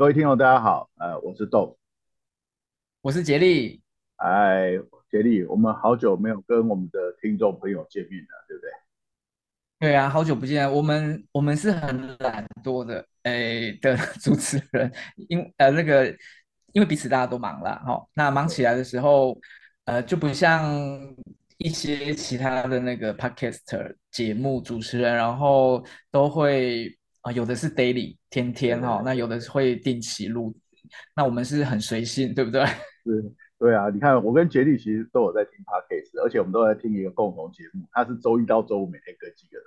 各位听众大家好，呃，我是豆，我是杰利，哎，杰利，我们好久没有跟我们的听众朋友见面了，对不对？对啊，好久不见，我们我们是很懒惰的，哎的主持人，因呃那个因为彼此大家都忙了哈、哦，那忙起来的时候，呃就不像一些其他的那个 podcaster 节目主持人，然后都会。啊，有的是 daily 天天哈、哦，那有的是会定期录，那我们是很随性，对不对？是，对啊，你看我跟杰利其实都有在听 podcast，而且我们都在听一个共同节目，它是周一到周五每天更新的，对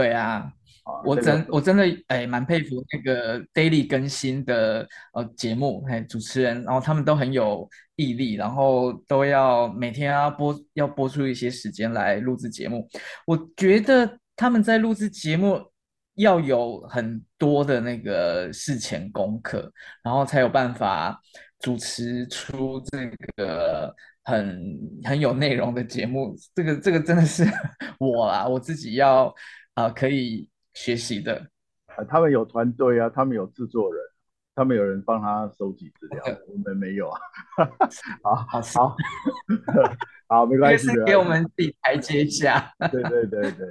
不对？对啊，啊我真、这个、我真的哎蛮佩服那个 daily 更新的呃节目哎主持人，然后他们都很有毅力，然后都要每天要播要播出一些时间来录制节目，我觉得。他们在录制节目要有很多的那个事前功课，然后才有办法主持出这个很很有内容的节目。这个这个真的是我啊，我自己要啊、呃、可以学习的。他们有团队啊，他们有制作人，他们有人帮他收集资料，我们没有啊。好 好好，好没关系，是给我们自己台阶下。对对对对。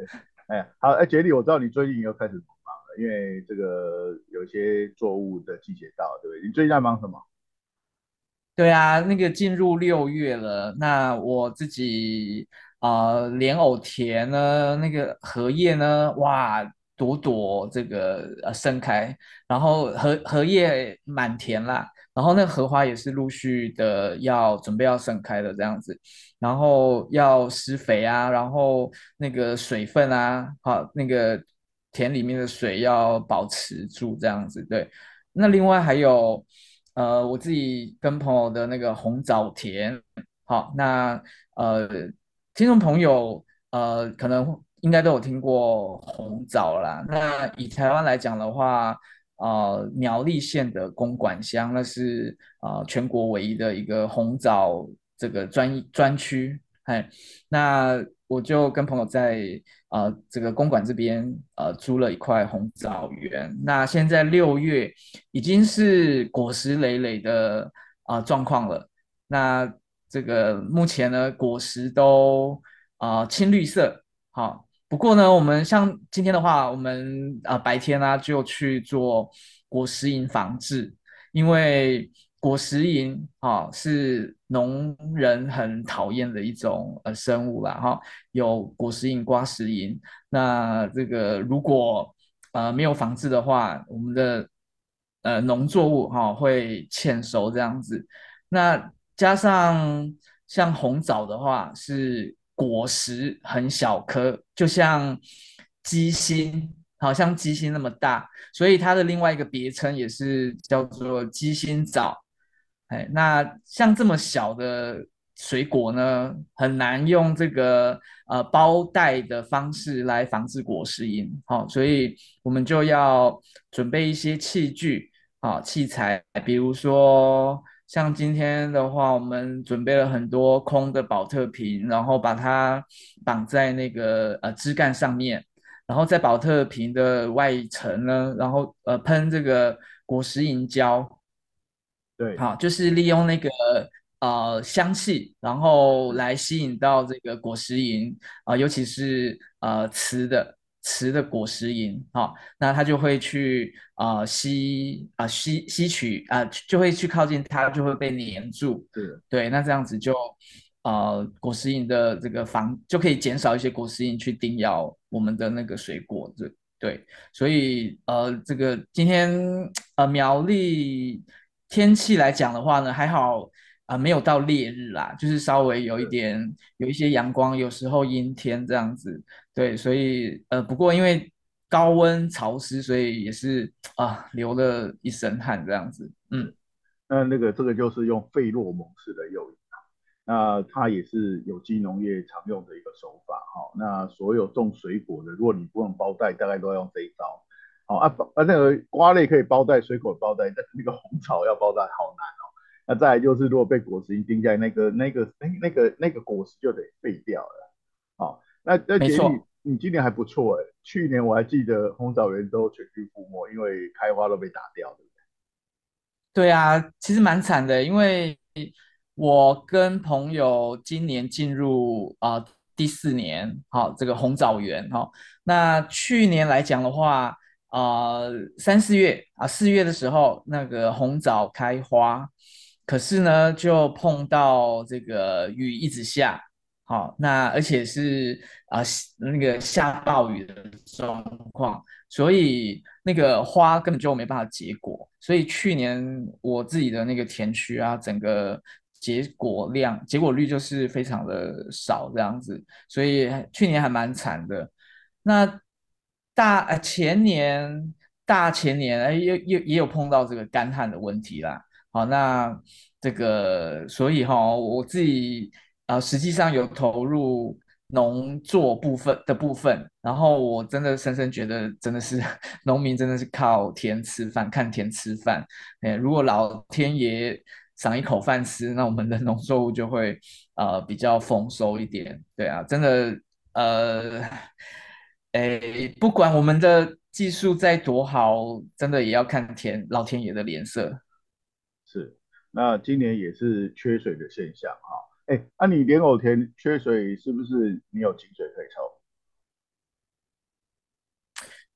哎，好，哎，杰里，我知道你最近又开始忙了，因为这个有些作物的季节到，对不对？你最近在忙什么？对啊，那个进入六月了，那我自己啊，莲藕田呢，那个荷叶呢，哇，朵朵这个呃盛开，然后荷荷叶满田啦。然后那荷花也是陆续的要准备要盛开的这样子，然后要施肥啊，然后那个水分啊，好，那个田里面的水要保持住这样子。对，那另外还有呃，我自己跟朋友的那个红枣田，好，那呃，听众朋友呃，可能应该都有听过红枣啦。那以台湾来讲的话，呃，苗栗县的公馆乡，那是啊、全国唯一的一个红枣这个专专区。哎，那我就跟朋友在呃这个公馆这边呃租了一块红枣园。那现在六月已经是果实累累的啊、状况了。那这个目前呢，果实都啊、青绿色，好。不过呢，我们像今天的话，我们啊、白天呢、就去做果实蝇防治，因为果实蝇啊是农人很讨厌的一种呃生物啦哈，有果实蝇、瓜实蝇，那这个如果呃没有防治的话，我们的呃农作物哈、啊、会欠收这样子，那加上像红枣的话是。果实很小颗，就像鸡心，好像鸡心那么大，所以它的另外一个别称也是叫做鸡心枣。哎，那像这么小的水果呢，很难用这个呃包袋的方式来防治果实蝇。好，所以我们就要准备一些器具，啊，器材，比如说。像今天的话，我们准备了很多空的宝特瓶，然后把它绑在那个呃枝干上面，然后在宝特瓶的外层呢，然后呃喷这个果实蝇胶，对，好，就是利用那个呃香气，然后来吸引到这个果实蝇啊、呃，尤其是呃雌的。雌的果实蝇，哈、哦，那它就会去啊、呃、吸啊、呃、吸吸取啊、呃，就会去靠近它，就会被黏住。对对，那这样子就呃果实蝇的这个防就可以减少一些果实蝇去叮咬我们的那个水果。对对，所以呃这个今天呃苗栗天气来讲的话呢，还好啊、呃，没有到烈日啦，就是稍微有一点有一些阳光，有时候阴天这样子。对，所以呃，不过因为高温潮湿，所以也是啊，流了一身汗这样子。嗯，那那个这个就是用费洛蒙式的诱引啊，那它也是有机农业常用的一个手法哈、哦。那所有种水果的，如果你不用包袋，大概都要用这一招。好、啊，啊那个瓜类可以包袋，水果包袋，但是那个红枣要包袋好难哦。那再来就是，如果被果实蝇叮在那个那个那那个那个果实就得废掉了。那那杰利。你今年还不错哎，去年我还记得红枣园都全军覆没，因为开花都被打掉，对不对？对啊，其实蛮惨的，因为我跟朋友今年进入啊、呃、第四年，好、哦，这个红枣园哈、哦。那去年来讲的话，啊、呃、三四月啊四月的时候，那个红枣开花，可是呢就碰到这个雨一直下。好，那而且是啊、那个下暴雨的状况，所以那个花根本就没办法结果。所以去年我自己的那个田区啊，整个结果量、结果率就是非常的少这样子，所以去年还蛮惨的。那大呃前年、大前年哎，又又也有碰到这个干旱的问题啦。好，那这个所以哈、我自己。啊，实际上有投入农作部分的部分，然后我真的深深觉得，真的是 农民真的是靠田吃饭，看田吃饭。哎，如果老天爷赏一口饭吃，那我们的农作物就会呃比较丰收一点。对啊，真的呃，哎，不管我们的技术再多好，真的也要看天老天爷的脸色。是，那今年也是缺水的现象哈。哎，那、你莲藕田缺水，是不是你有井水可以抽？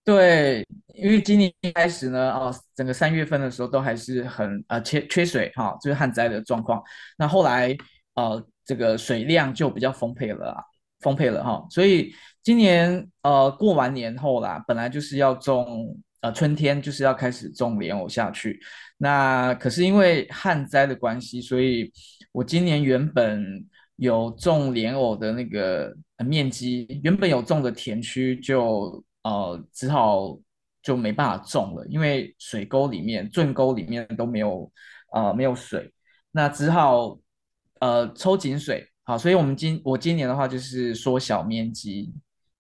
对，因为今年一开始呢，哦，整个三月份的时候都还是很呃缺缺水哈、哦，就是旱灾的状况。那后来呃这个水量就比较丰沛了，丰沛了哈、所以今年呃过完年后啦，本来就是要种呃春天就是要开始种莲藕下去。那可是因为旱灾的关系，所以我今年原本有种莲藕的那个面积，原本有种的田区就呃只好就没办法种了，因为水沟里面、圳沟里面都没有呃没有水，那只好呃抽井水。好，所以我们今我今年的话就是缩小面积，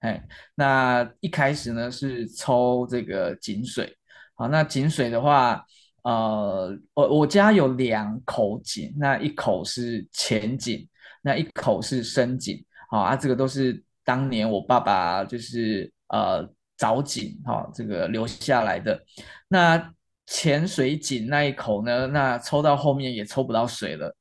哎，那一开始呢是抽这个井水。好，那井水的话。呃，我我家有两口井，那一口是浅井，那一口是深井，好啊，这个都是当年我爸爸就是呃凿井哈，这个留下来的。那浅水井那一口呢，那抽到后面也抽不到水了。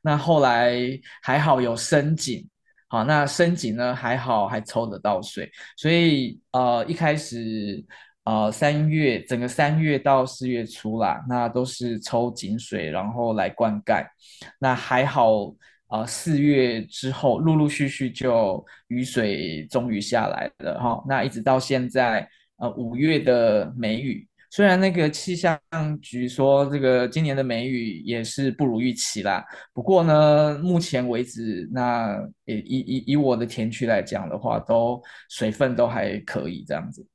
那后来还好有深井，啊，那深井呢还好还抽得到水，所以呃一开始。呃，三月整个三月到四月初啦，那都是抽井水，然后来灌溉。那还好，呃，四月之后陆陆续续就雨水终于下来了哈。那一直到现在，呃，五月的梅雨，虽然那个气象局说这个今年的梅雨也是不如预期啦，不过呢，目前为止，那以以以我的田区来讲的话，都水分都还可以这样子。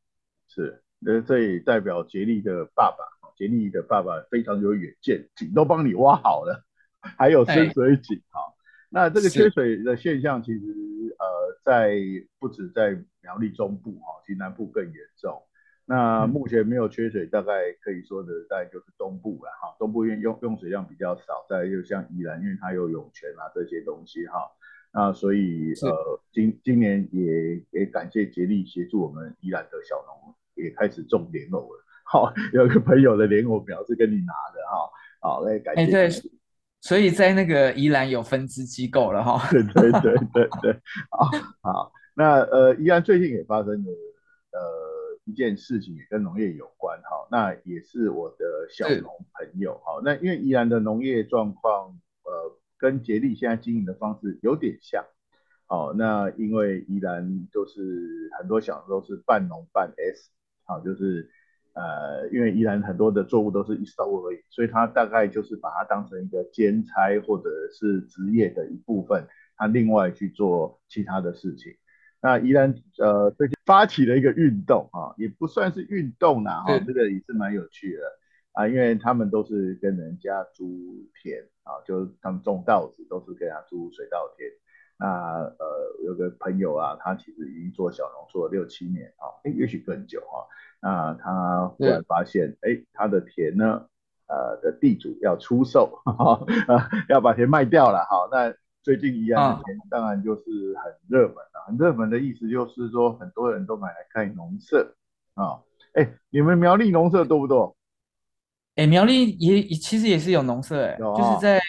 是。呃，这也代表杰利的爸爸，杰利的爸爸非常有远见，井都帮你挖好了，还有深水井哈。哎、那这个缺水的现象，其实呃，在不止在苗栗中部哈，其实南部更严重。那目前没有缺水，大概可以说的大概就是东部了哈。东部因为用用水量比较少，再就像宜兰，因为它有涌泉啊这些东西哈。那所以呃，今今年也也感谢杰力协助我们宜兰的小农。也开始种莲藕了，好，有个朋友的莲藕苗是跟你拿的哈，好，来感谢。所以在那个宜兰有分支机构了哈。对对对对对，好，好，那呃，宜兰最近也发生了呃一件事情，也跟农业有关哈，那也是我的小农朋友哈，那因为宜兰的农业状况呃跟杰力现在经营的方式有点像。好，那因为宜兰就是很多小农都是半农半 S。好，就是呃，因为宜兰很多的作物都是一收而已，所以他大概就是把它当成一个兼差或者是职业的一部分，他另外去做其他的事情。那宜兰呃最近发起了一个运动啊，也不算是运动啦，哈，这个也是蛮有趣的啊，因为他们都是跟人家租田啊，就是他们种稻子都是跟人家租水稻田。那呃，有个朋友啊，他其实已经做小农做了六七年啊，哎，也许更久啊。那他忽然发现，哎是，他的田呢，呃的地主要出售，哈哈，要把田卖掉了哈。那最近宜兰的田当然就是很热门了，很热门的意思就是说很多人都买来看农舍啊。哎，你们苗栗农舍多不多？哎，苗栗也其实也是有农舍，哎，就是在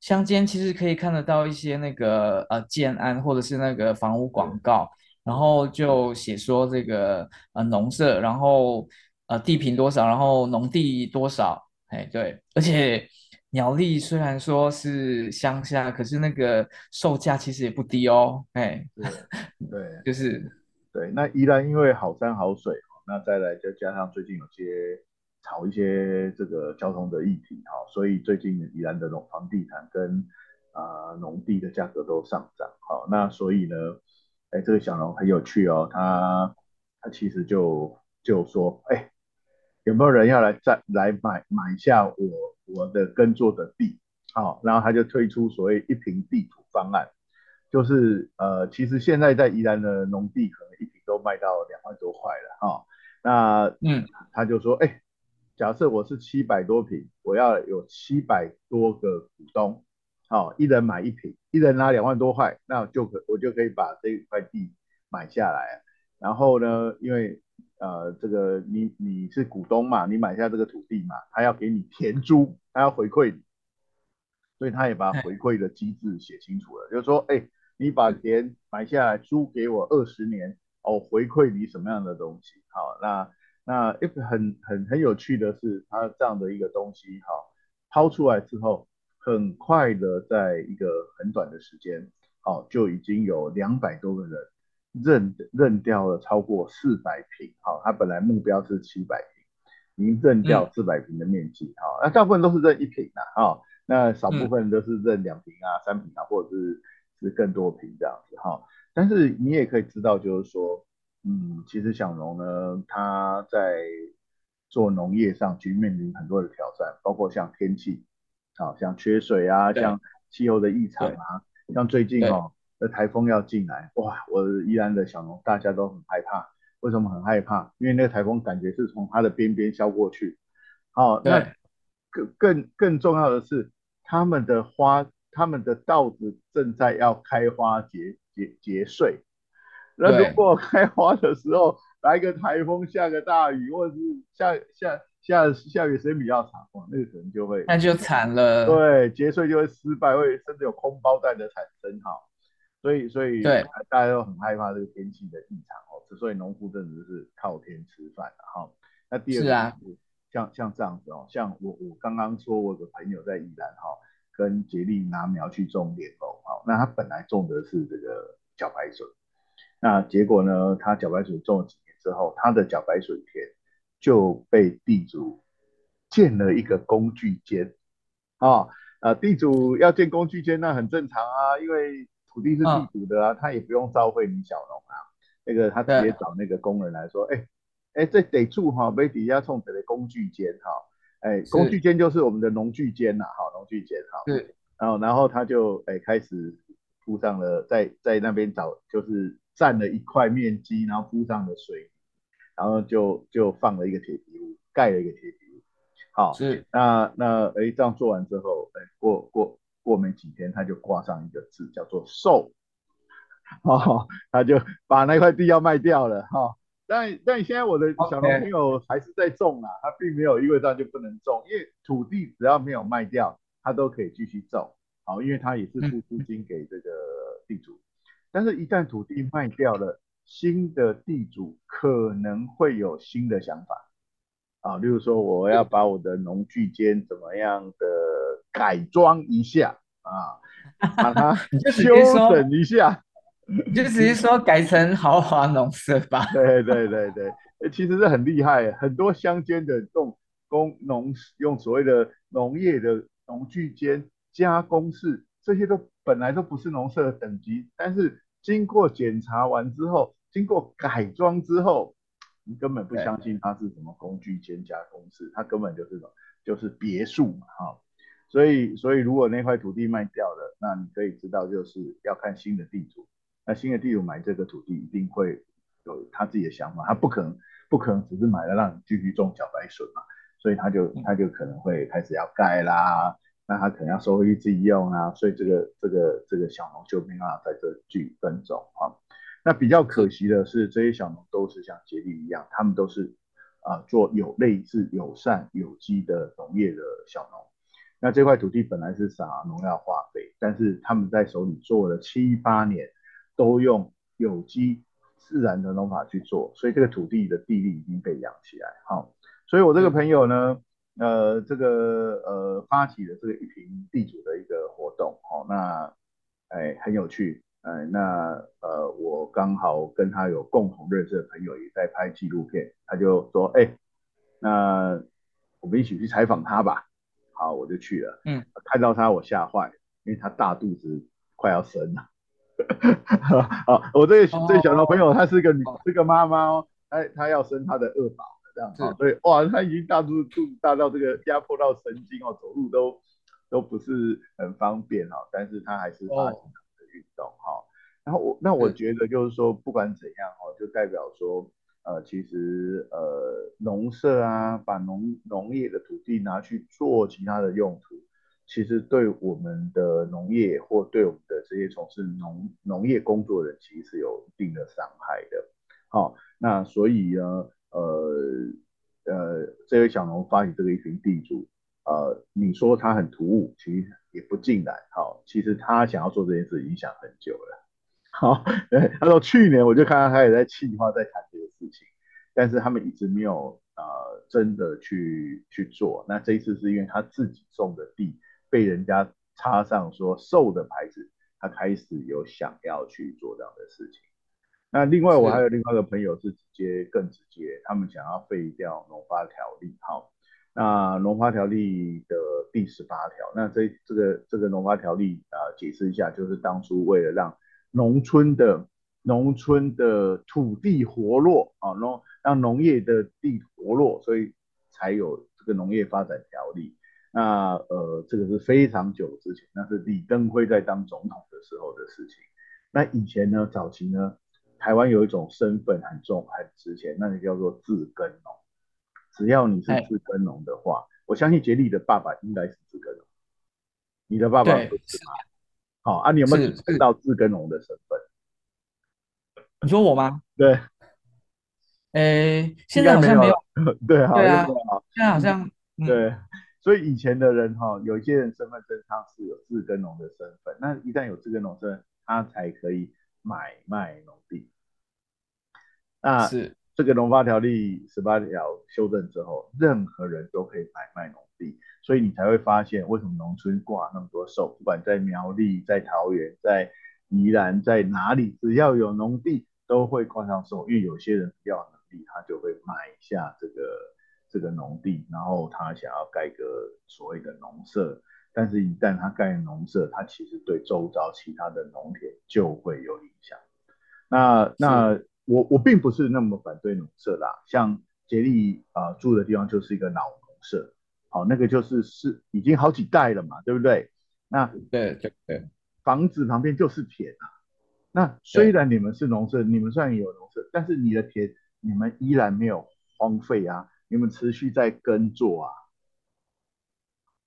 乡间其实可以看得到一些那个呃建安或者是那个房屋广告，然后就写说这个呃农舍，然后呃地坪多少，然后农地多少，哎对，而且。苗栗虽然说是乡下，可是那个售价其实也不低哦。哎，对，就是对。那宜兰因为好山好水，那再来再加上最近有些炒一些这个交通的议题，哈，所以最近宜兰的农房地产跟啊、呃、农地的价格都上涨，好，那所以呢，哎，这个小农很有趣哦，他他其实就就说，哎，有没有人要来再来买买下我？我的耕作的地，好、哦，然后他就推出所谓一平地土方案，就是呃，其实现在在宜兰的农地可能一平都卖到两万多块了，哈、哦，那嗯，他就说，哎，假设我是七百多平，我要有七百多个股东，好、哦，一人买一平，一人拿两万多块，那就可我就可以把这一块地买下来，然后呢，因为呃，这个你你是股东嘛，你买下这个土地嘛，他要给你田租，他要回馈你，所以他也把回馈的机制写清楚了，就是说，哎，你把田买下来租给我二十年，哦，回馈你什么样的东西？好，那那一个很很很有趣的是，他这样的一个东西，哈，抛出来之后，很快的在一个很短的时间，哦，就已经有两百多个人。认认掉了超过四百平，好，他本来目标是七百平，已经认掉四百平的面积，好、嗯，那大部分都是认一平的，哈，那少部分都是认两平啊、三平啊，或者是是更多平这样子，哈。但是你也可以知道，就是说，嗯，其实小农呢，他在做农业上其实面临很多的挑战，包括像天气，好，像缺水啊，像气候的异常啊，像最近哦。那台风要进来，哇！我宜兰的小农大家都很害怕。为什么很害怕？因为那个台风感觉是从它的边边削过去。好、哦，那更更更重要的是，他们的花，他们的稻子正在要开花结结结穗。那如果开花的时候来个台风，下个大雨，或者是下下下下雨时间比较长，哇，那个可能就会那就惨了。对，结穗就会失败，会甚至有空包弹的产生。哈。所以，所以大家都很害怕这个天气的异常哦。之所以农夫真的是靠天吃饭的哈。那第二个是，啊、像像这样子哦，像我我刚刚说，我有个朋友在宜兰哈，跟杰利拿苗去种莲藕哈。那他本来种的是这个茭白笋，那结果呢，他茭白笋种了几年之后，他的茭白笋田就被地主建了一个工具间啊啊！地主要建工具间，那很正常啊，因为土地是地主的啊，他也不用召会李小龙啊，那个他直接找那个工人来说，哎哎，这得住哈，被底下冲起来工具间哈，哎，工具间就是我们的农具间呐，哈，农具间哈，对，然后然后他就哎开始铺上了，在在那边找，就是占了一块面积，然后铺上了水，然后就就放了一个铁皮屋，盖了一个铁皮屋，好，是，那那哎这样做完之后，哎过过。过没几天，他就挂上一个字，叫做“售”，哦，他就把那块地要卖掉了，哈、哦。但但现在我的小农朋友还是在种啊，他并没有因为这样就不能种，因为土地只要没有卖掉，他都可以继续种，好，因为他也是付租金给这个地主。但是，一旦土地卖掉了，新的地主可能会有新的想法，啊，例如说，我要把我的农具间怎么样的。改装一下啊，把它 修整一下，你就只是说改成豪华农舍吧。对对对对，其实是很厉害，很多乡间的这种工农用所谓的农业的农具间加工室，这些都本来都不是农舍的等级，但是经过检查完之后，经过改装之后，你根本不相信它是什么工具间加公司，它根本就是什么，就是别墅嘛，哈。所以，所以如果那块土地卖掉了，那你可以知道，就是要看新的地主。那新的地主买这个土地，一定会有他自己的想法，他不可能，不可能只是买了让你继续种小白笋嘛。所以他就，他就可能会开始要盖啦，那他可能要收回去自己用啊，所以这个这个这个小农就没办法在这继续耕种啊。那比较可惜的是，这些小农都是像杰弟一样，他们都是啊做有类似友善有机的农业的小农。那这块土地本来是撒农药化肥，但是他们在手里做了七八年，都用有机自然的农法去做，所以这个土地的地力已经被养起来。好，所以我这个朋友呢，呃，这个呃发起了这个一平地主的一个活动，好，那哎很有趣，哎，那呃我刚好跟他有共同认识的朋友也在拍纪录片，他就说，哎，那我们一起去采访他吧。好，我就去了。嗯，看到他我吓坏，因为他大肚子快要生了。啊，我这个这个小的朋友，她是个女，是个妈妈哦，她她要生她的二宝这样子。所以哇，她已经大肚子肚子大到这个压迫到神经哦，走路都都不是很方便哦，但是她还是发起的运动哈。然后我那我觉得就是说，不管怎样哈，就代表说。呃，其实呃，农舍啊，把农农业的土地拿去做其他的用途，其实对我们的农业或对我们的这些从事农农业工作的人，其实是有一定的伤害的。好，那所以呢，呃呃，这位小农发起这个一群地主，呃，你说他很突兀，其实也不尽然。好，其实他想要做这件事已经想很久了。好，他说去年我就看到他也在企划在谈这个事情，但是他们一直没有呃真的去去做。那这一次是因为他自己种的地被人家插上说瘦的牌子，他开始有想要去做这样的事情。那另外我还有另外一个朋友是直接更直接，他们想要废掉农发条例。好，那农发条例的第十八条，那这这个这个农发条例啊，解释一下，就是当初为了让农村的农村的土地活络啊，农让农业的地活络，所以才有这个农业发展条例。那呃，这个是非常久之前，那是李登辉在当总统的时候的事情。那以前呢，早期呢，台湾有一种身份很重很值钱，那就叫做自耕农。只要你是自耕农的话，我相信杰利的爸爸应该是自耕农。你的爸爸不是吗？好啊，你有没有知道自耕农的身份？你说我吗？对，诶、欸，现在好像没有。对，好，对啊，现在好像、嗯、对。所以以前的人哈，有一些人身份证上是有自耕农的身份，那一旦有自耕农证，他才可以买卖农地。那是这个农发条例十八条修正之后，任何人都可以买卖农地。所以你才会发现，为什么农村挂那么多兽？不管在苗栗、在桃园、在宜兰、在哪里，只要有农地，都会挂上兽。因为有些人比较有能力，他就会买下这个这个农地，然后他想要盖个所谓的农舍。但是，一旦他盖农舍，他其实对周遭其他的农田就会有影响。那那我我并不是那么反对农舍啦，像杰利啊住的地方就是一个老农舍。好，那个就是是已经好几代了嘛，对不对？那对对对，房子旁边就是田啊。那虽然你们是农舍，你们虽然有农舍，但是你的田你们依然没有荒废啊，你们持续在耕作啊。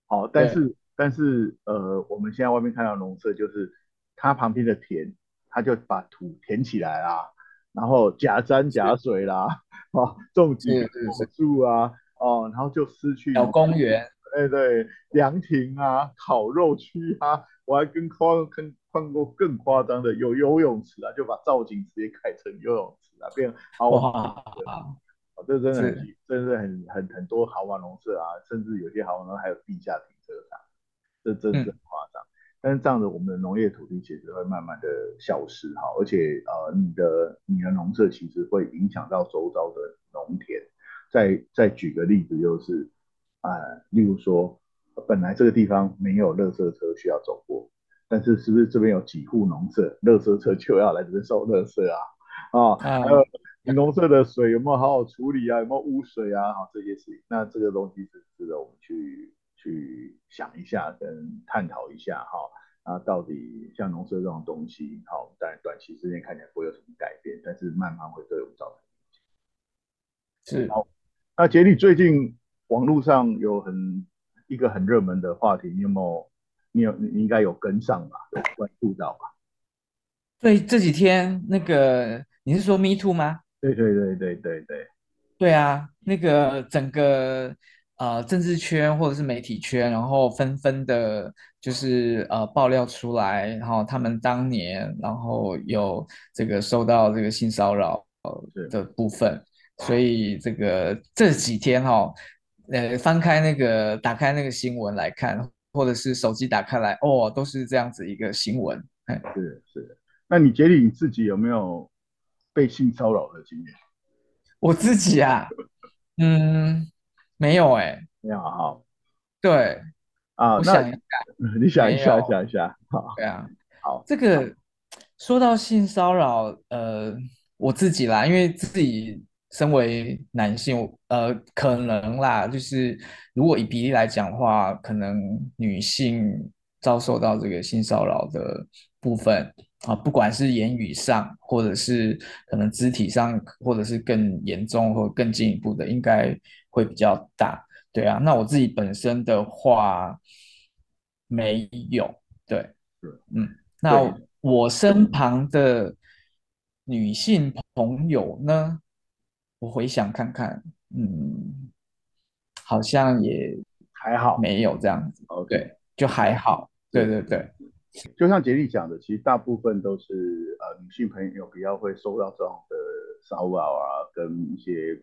好，但是但是呃，我们现在外面看到农舍，就是它旁边的田，它就把土填起来啦，然后假山假水啦，啊，种几棵树啊。哦，然后就失去小公园，哎对，凉亭啊，烤肉区啊，我还跟夸跟看过更夸张的，有游泳池啊，就把造景直接改成游泳池啊，变豪华啊，这真的很，真的很很很多豪华农舍啊，甚至有些豪华农舍还有地下停车场，这真是很夸张。嗯、但是这样子，我们的农业土地其实会慢慢的消失哈，而且呃，你的你的农舍其实会影响到周遭的农田。再再举个例子，就是啊、呃，例如说，本来这个地方没有垃圾车需要走过，但是是不是这边有几户农舍，垃圾车就要来这边收垃圾啊？啊，还有你农舍的水有没有好好处理啊？有没有污水啊？好，这些事情，那这个东西是值得我们去去想一下，跟探讨一下哈。那，到底像农舍这种东西，好，在短期之内看起来不会有什么改变，但是慢慢会对我们造成影响。是。那杰里最近网络上有很一个很热门的话题，你有没有？你有你应该有跟上吧？有关注到吧？对，这几天那个你是说 Me Too 吗？对对对对对对。对啊，那个整个呃政治圈或者是媒体圈，然后纷纷的，就是呃爆料出来，然后他们当年然后有这个受到这个性骚扰的部分，所以这个这几天哈、哦，呃翻开那个打开那个新闻来看，或者是手机打开来，哦，都是这样子一个新闻。是是，那你觉得你自己有没有被性骚扰的经验？我自己啊，嗯，没有哎、欸，没有哈，对。啊，我想一下，你想一下，想一下，好，对啊，好，这个说到性骚扰，呃，我自己啦，因为自己身为男性，呃，可能啦，就是如果以比例来讲的话，可能女性遭受到这个性骚扰的部分。啊，不管是言语上，或者是可能肢体上，或者是更严重或更进一步的，应该会比较大。对啊，那我自己本身的话没有。对，嗯，那我身旁的女性朋友呢？我回想看看，嗯，好像也还好，没有这样子。哦，对，就还好。对对对。就像杰力讲的，其实大部分都是呃女性朋友比较会受到这样的骚扰啊，跟一些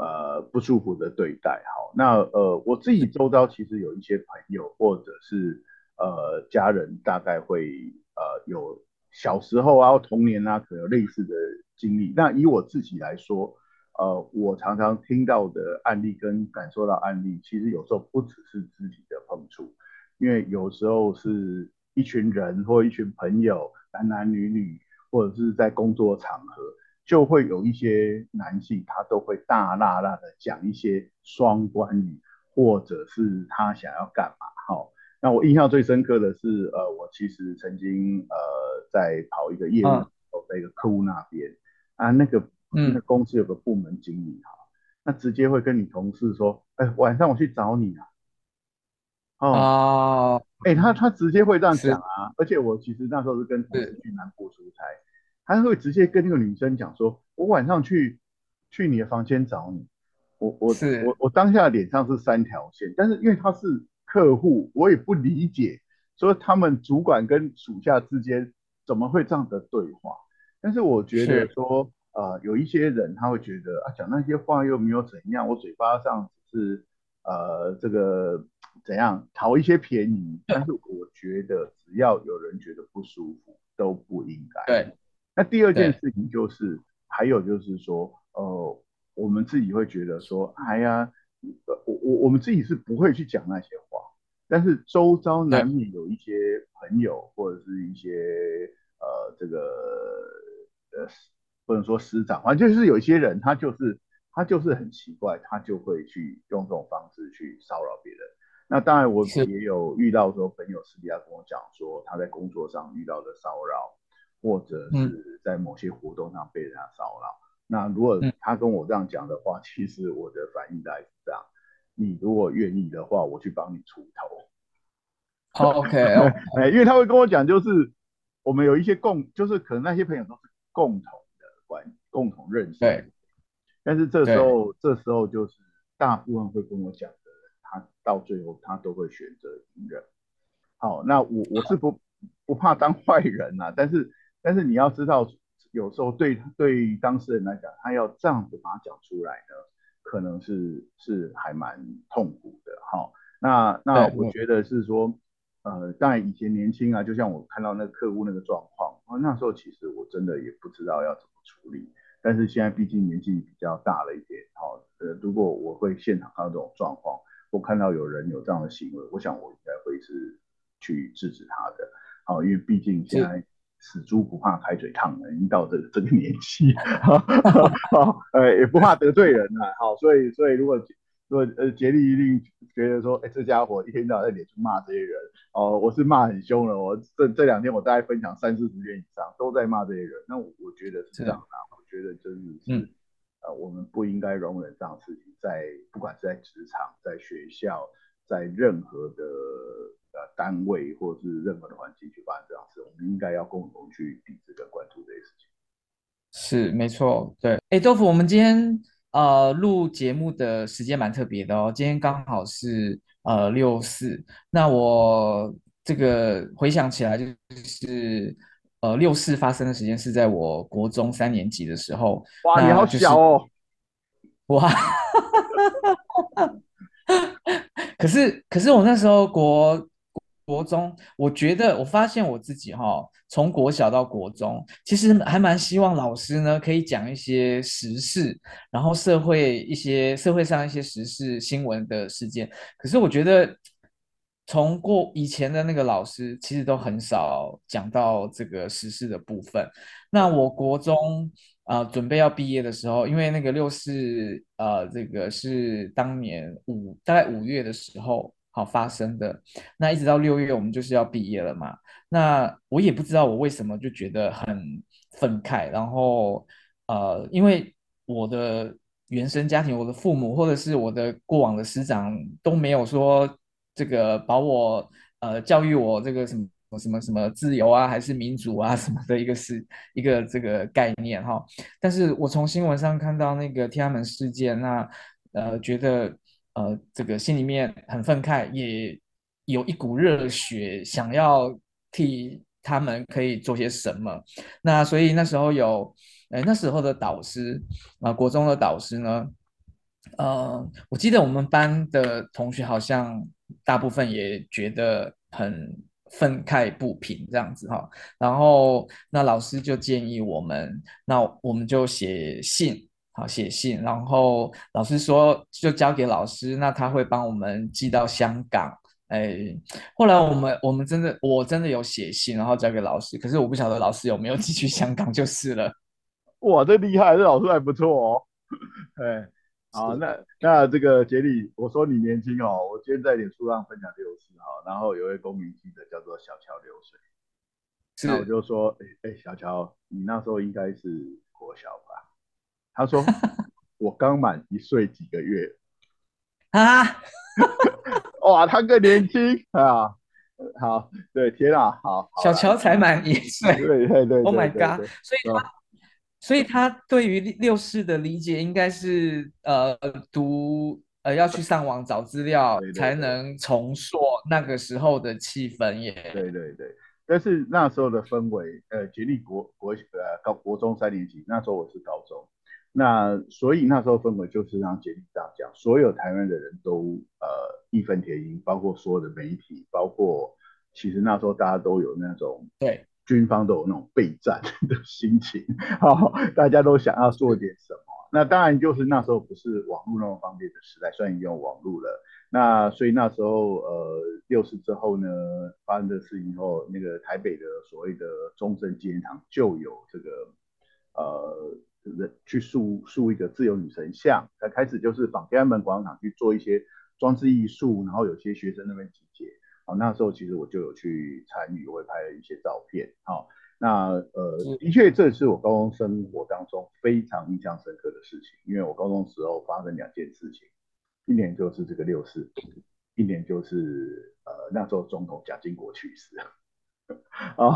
呃不舒服的对待。好，那呃我自己周遭其实有一些朋友或者是呃家人，大概会呃有小时候啊、童年啊，可能类似的经历。那以我自己来说，呃，我常常听到的案例跟感受到案例，其实有时候不只是肢体的碰触，因为有时候是。一群人或一群朋友，男男女女，或者是在工作场合，就会有一些男性，他都会大剌剌的讲一些双关语，或者是他想要干嘛。好，那我印象最深刻的是，呃，我其实曾经呃在跑一个业务，在一个客户那边啊，那个那个公司有个部门经理哈，那直接会跟你同事说，哎，晚上我去找你啊。哦，哎、欸，他他直接会这样讲啊，而且我其实那时候是跟同事去南部出差，他会直接跟那个女生讲说，我晚上去去你的房间找你，我我我我当下脸上是三条线，但是因为他是客户，我也不理解，说他们主管跟属下之间怎么会这样的对话，但是我觉得说，呃，有一些人他会觉得啊，讲那些话又没有怎样，我嘴巴上只是呃这个。怎样讨一些便宜？但是我觉得，只要有人觉得不舒服，都不应该。对。那第二件事情就是，还有就是说，呃，我们自己会觉得说，哎呀，我我我们自己是不会去讲那些话，但是周遭难免有一些朋友或者是一些呃这个呃不能说师长，反正就是有一些人，他就是他就是很奇怪，他就会去用这种方式去骚扰别人。那当然，我也有遇到说朋友私底下跟我讲说，他在工作上遇到的骚扰，或者是在某些活动上被人家骚扰。那如果他跟我这样讲的话，其实我的反应大概是这样：你如果愿意的话，我去帮你出头。OK，哎，因为他会跟我讲，就是我们有一些共，就是可能那些朋友都是共同的关，共同认识。对。但是这时候，这时候就是大部分会跟我讲的人。他到最后，他都会选择隐忍。好，那我我是不不怕当坏人呐、啊，但是但是你要知道，有时候对对当事人来讲，他要这样子把它讲出来呢，可能是是还蛮痛苦的。哈，那那我觉得是说，呃，当然以前年轻啊，就像我看到那个客户那个状况，那时候其实我真的也不知道要怎么处理。但是现在毕竟年纪比较大了一点，好，呃，如果我会现场看到这种状况。我看到有人有这样的行为，我想我应该会是去制止他的。好，因为毕竟现在死猪不怕开水烫了，已经到这个这个年纪，好，呃，也不怕得罪人了。好，所以所以如果如果呃杰利一定觉得说，哎，这家伙一天到晚在脸书骂这些人，哦，我是骂很凶了。我这这两天我大概分享三四十篇以上，都在骂这些人。那我我觉得是这样的，我觉得真的是。嗯呃，我们不应该容忍这样的事情，在不管是在职场、在学校、在任何的呃单位或是任何的环境去发生这样事，我们应该要共同去抵制跟关注这些事情。是，没错，对。哎，豆腐，我们今天呃录节目的时间蛮特别的哦，今天刚好是呃六四，那我这个回想起来就是。呃，六四发生的时间是在我国中三年级的时候。哇，你好小哦！哇，可是可是我那时候国国中，我觉得我发现我自己哈、从国小到国中，其实还蛮希望老师呢可以讲一些时事，然后社会一些社会上一些时事新闻的事件。可是我觉得。从过以前的那个老师，其实都很少讲到这个时事的部分。那我国中、呃，准备要毕业的时候，因为那个六四，呃，这个是当年五大概五月的时候好发生的。那一直到六月，我们就是要毕业了嘛。那我也不知道我为什么就觉得很愤慨。然后呃，因为我的原生家庭，我的父母或者是我的过往的师长都没有说。这个把我呃教育我这个什么什么什么自由啊，还是民主啊什么的一个是一个这个概念哈。但是我从新闻上看到那个天安门事件，那呃觉得呃这个心里面很愤慨，也有一股热血，想要替他们可以做些什么。那所以那时候有呃那时候的导师啊、呃，国中的导师呢，呃我记得我们班的同学好像。大部分也觉得很愤慨不平这样子哈，然后那老师就建议我们，那我们就写信，好写信，然后老师说就交给老师，那他会帮我们寄到香港。哎，后来我们我们真的我真的有写信，然后交给老师，可是我不晓得老师有没有寄去香港就是了。哇，这厉害，这老师还不错哦。哎。好，那那这个杰里，我说你年轻哦，我今天在脸书上分享六四哈，然后有位公民记者叫做小桥流水，是。那我就说，哎哎，小桥，你那时候应该是国小吧？他说 我刚满一岁几个月啊，哇，他更年轻啊，好，对，天啊，好，小桥才满一岁，对对对，对，Oh my God，所以他。所以他对于六四的理解应该是呃读呃要去上网找资料才能重塑那个时候的气氛耶。对对对，但是那时候的氛围，呃，杰利国国呃高国中三年级，那时候我是高中，那所以那时候氛围就是让杰利这样讲，所有台湾的人都呃义愤填膺，包括所有的媒体，包括其实那时候大家都有那种对。军方都有那种备战 的心情，好，大家都想要做点什么。那当然就是那时候不是网络那么方便的时代，虽然已经有网络了。那所以那时候呃六四之后呢，发生的事情后，那个台北的所谓的中正纪念堂就有这个呃人去塑塑一个自由女神像，才开始就是仿天安门广场去做一些装置艺术，然后有些学生那边集结。那时候其实我就有去参与，我也拍了一些照片。好，那呃，的确这是我高中生活当中非常印象深刻的事情，因为我高中时候发生两件事情，一年就是这个六四，一年就是呃那时候总统蒋经国去世。哦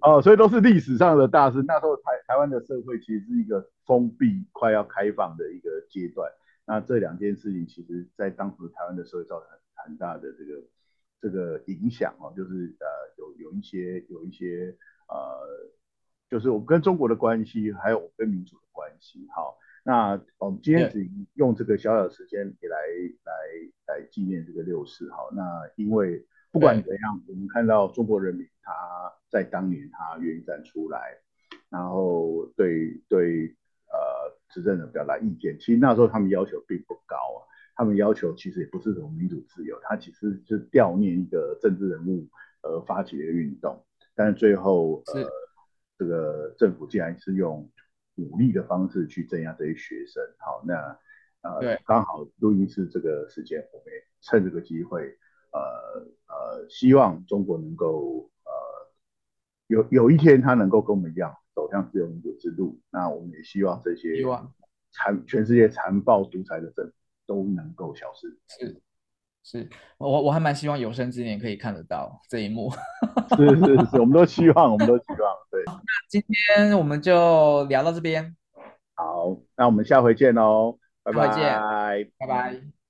哦，所以都是历史上的大事。那时候台台湾的社会其实是一个封闭快要开放的一个阶段。那这两件事情，其实在当时台湾的社会造成很很大的这个。这个影响哦，就是呃有有一些有一些呃，就是我们跟中国的关系，还有我们跟民主的关系。好，那我们今天只用这个小小的时间也来来来纪念这个六四。好，那因为不管怎样，我们看到中国人民他在当年他愿意站出来，然后对对呃执政者表达意见。其实那时候他们要求并不高啊。他们要求其实也不是什么民主自由，他其实是悼念一个政治人物而发起的运动，但是最后呃这个政府竟然是用武力的方式去镇压这些学生。好，那呃刚好录音室这个时间，我们也趁这个机会呃呃希望中国能够呃有有一天他能够跟我们一样走向自由民主之路。那我们也希望这些残全世界残暴独裁的政府。都能够消失。是，是我我还蛮希望有生之年可以看得到这一幕。是是是，我们都希望，我们都希望。对，那今天我们就聊到这边。好，那我们下回见喽，拜拜，拜拜。